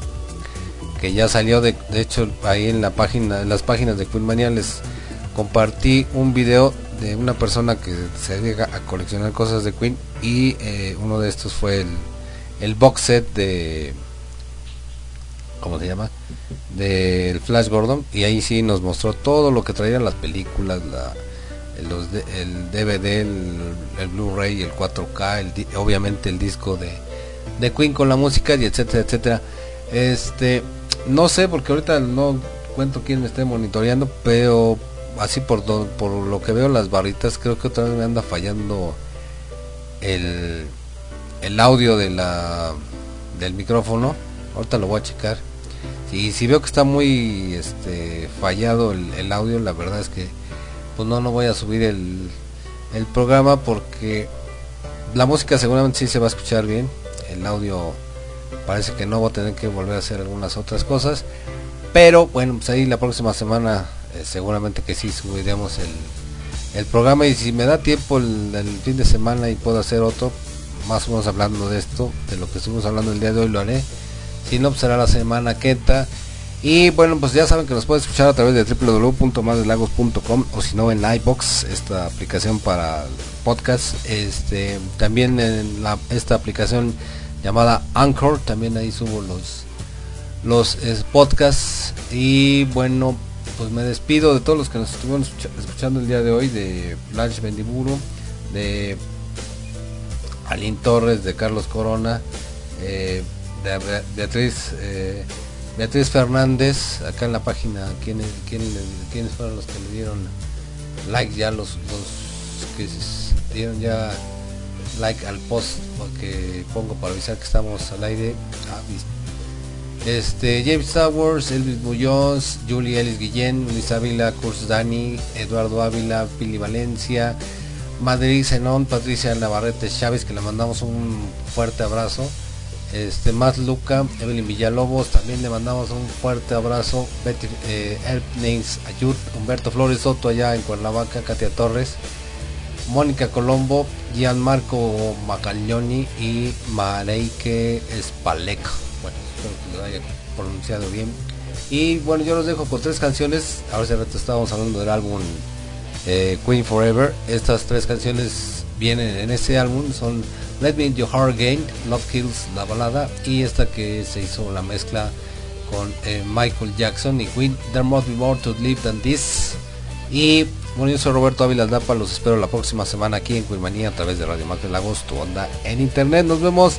que ya salió de, de hecho ahí en la página en las páginas de Queen Mania les compartí un video de una persona que se dedica a coleccionar cosas de Queen y eh, uno de estos fue el, el box set de ¿cómo se llama? Del Flash Gordon y ahí sí nos mostró todo lo que traían las películas, la, los el DVD, el, Blu-ray, el 4K, el, obviamente el disco de, de Queen con la música y etcétera, etcétera. Este, no sé porque ahorita no cuento quién me esté monitoreando, pero así por, do- por lo que veo las barritas creo que otra vez me anda fallando el, el audio de la del micrófono. Ahorita lo voy a checar. Y si veo que está muy este fallado el, audio, la verdad es que pues no no voy a subir el, programa porque la música seguramente sí se va a escuchar bien. El audio parece que no voy a tener que volver a hacer algunas otras cosas. Pero bueno, pues ahí la próxima semana eh, seguramente que sí subiremos el, el programa y si me da tiempo el, el fin de semana y puedo hacer otro, más o menos hablando de esto, de lo que estuvimos hablando el día de hoy lo haré. Si no, pues será la semana que entra. Y bueno, pues ya saben que nos pueden escuchar a través de www.masdelagos.com o si no en iBox, esta aplicación para podcast. Este, también en la, esta aplicación llamada Anchor, también ahí subo los los podcasts y bueno pues me despido de todos los que nos estuvieron escucha- escuchando el día de hoy de Blanche Bendiburo de Alín Torres de Carlos Corona eh, Beatriz eh, Beatriz Fernández acá en la página ¿quiénes, quién quiénes fueron los que le dieron like ya los, los que dieron ya like al post que pongo para avisar que estamos al aire Ah, este, James Towers, Elvis Muñoz, Julie Ellis Guillén, Luis Ávila, Kurs Dani, Eduardo Ávila, Pili Valencia, Madrid Zenón, Patricia Navarrete Chávez, que le mandamos un fuerte abrazo. Este, Matt Luca, Evelyn Villalobos, también le mandamos un fuerte abrazo. Betty eh, Erpnings Ayud, Humberto Flores Soto allá en Cuernavaca, Katia Torres, Mónica Colombo, Gianmarco Macaglioni y Mareike Spalek. Bueno, espero que lo haya pronunciado bien. Y bueno, yo los dejo con tres canciones. Ahora hace rato estábamos hablando del álbum eh, Queen Forever. Estas tres canciones vienen en ese álbum. Son Let Me In Your Heart Again, Love Kills, la balada. Y esta que se hizo la mezcla con eh, Michael Jackson y Queen. There Must Be More to Live Than This. Y bueno, yo soy Roberto Ávila Aldapa. Los espero la próxima semana aquí en Queen a través de Radio Mac del Agosto. Onda en internet. Nos vemos.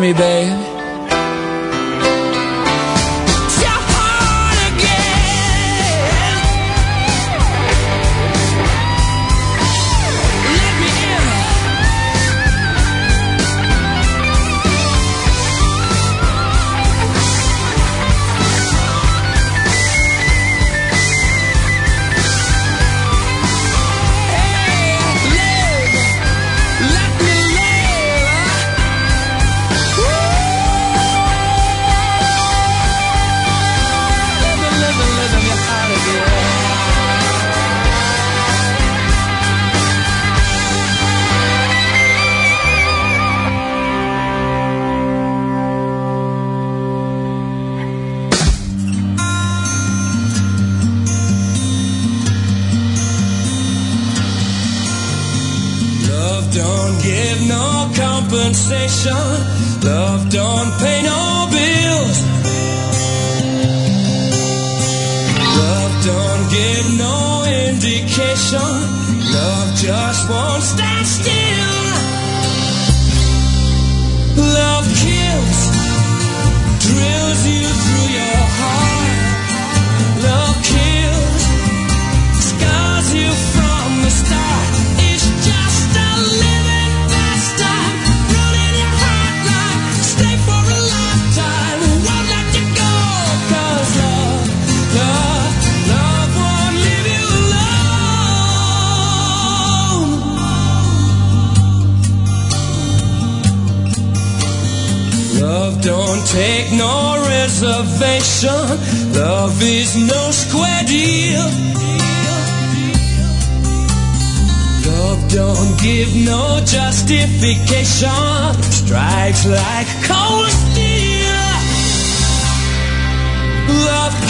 Me, babe. don't take no reservation. Love is no square deal. Love don't give no justification. Strikes like cold steel. Love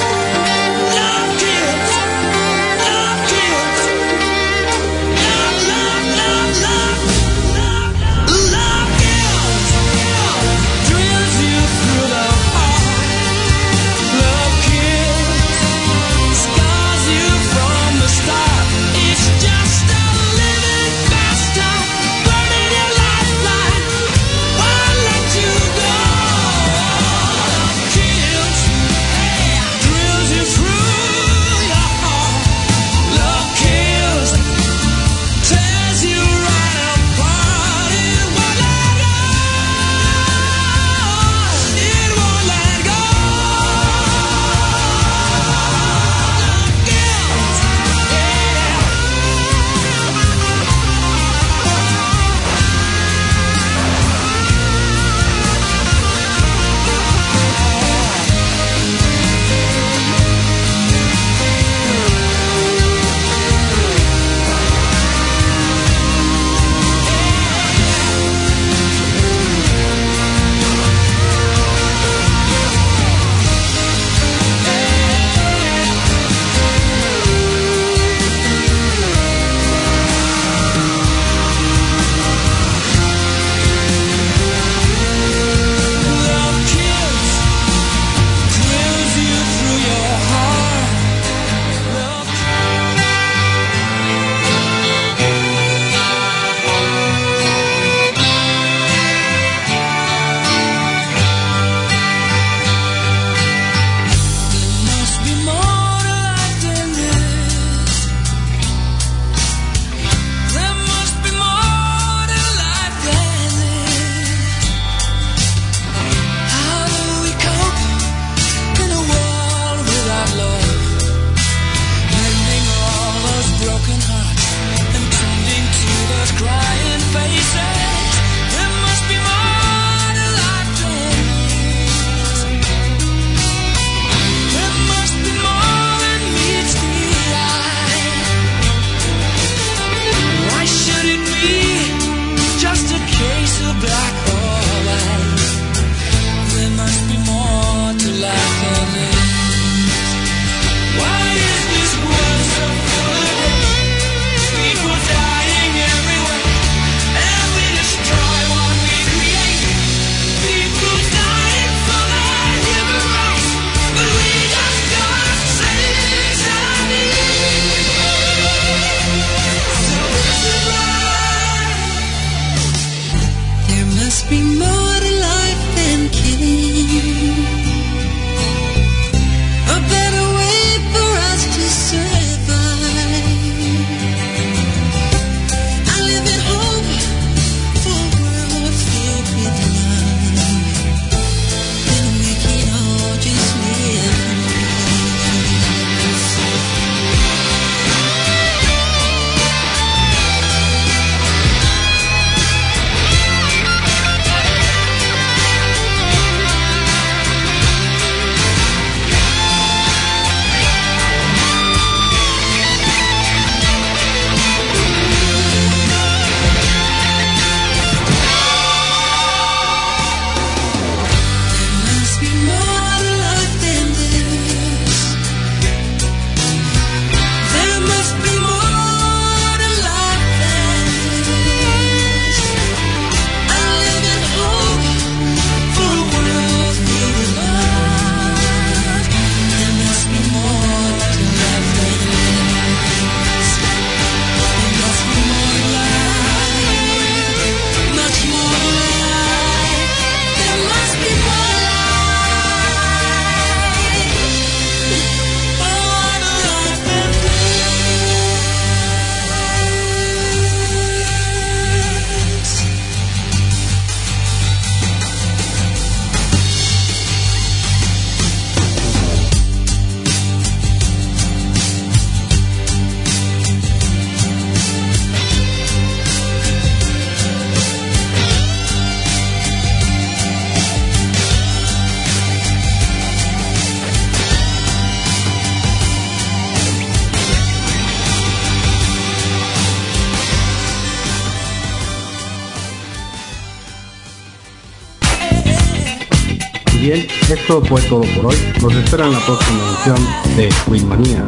esto fue todo por hoy. Nos espera en la próxima edición de Queen Manía.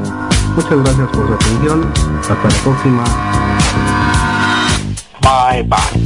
Muchas gracias por su atención. Hasta la próxima. Bye bye.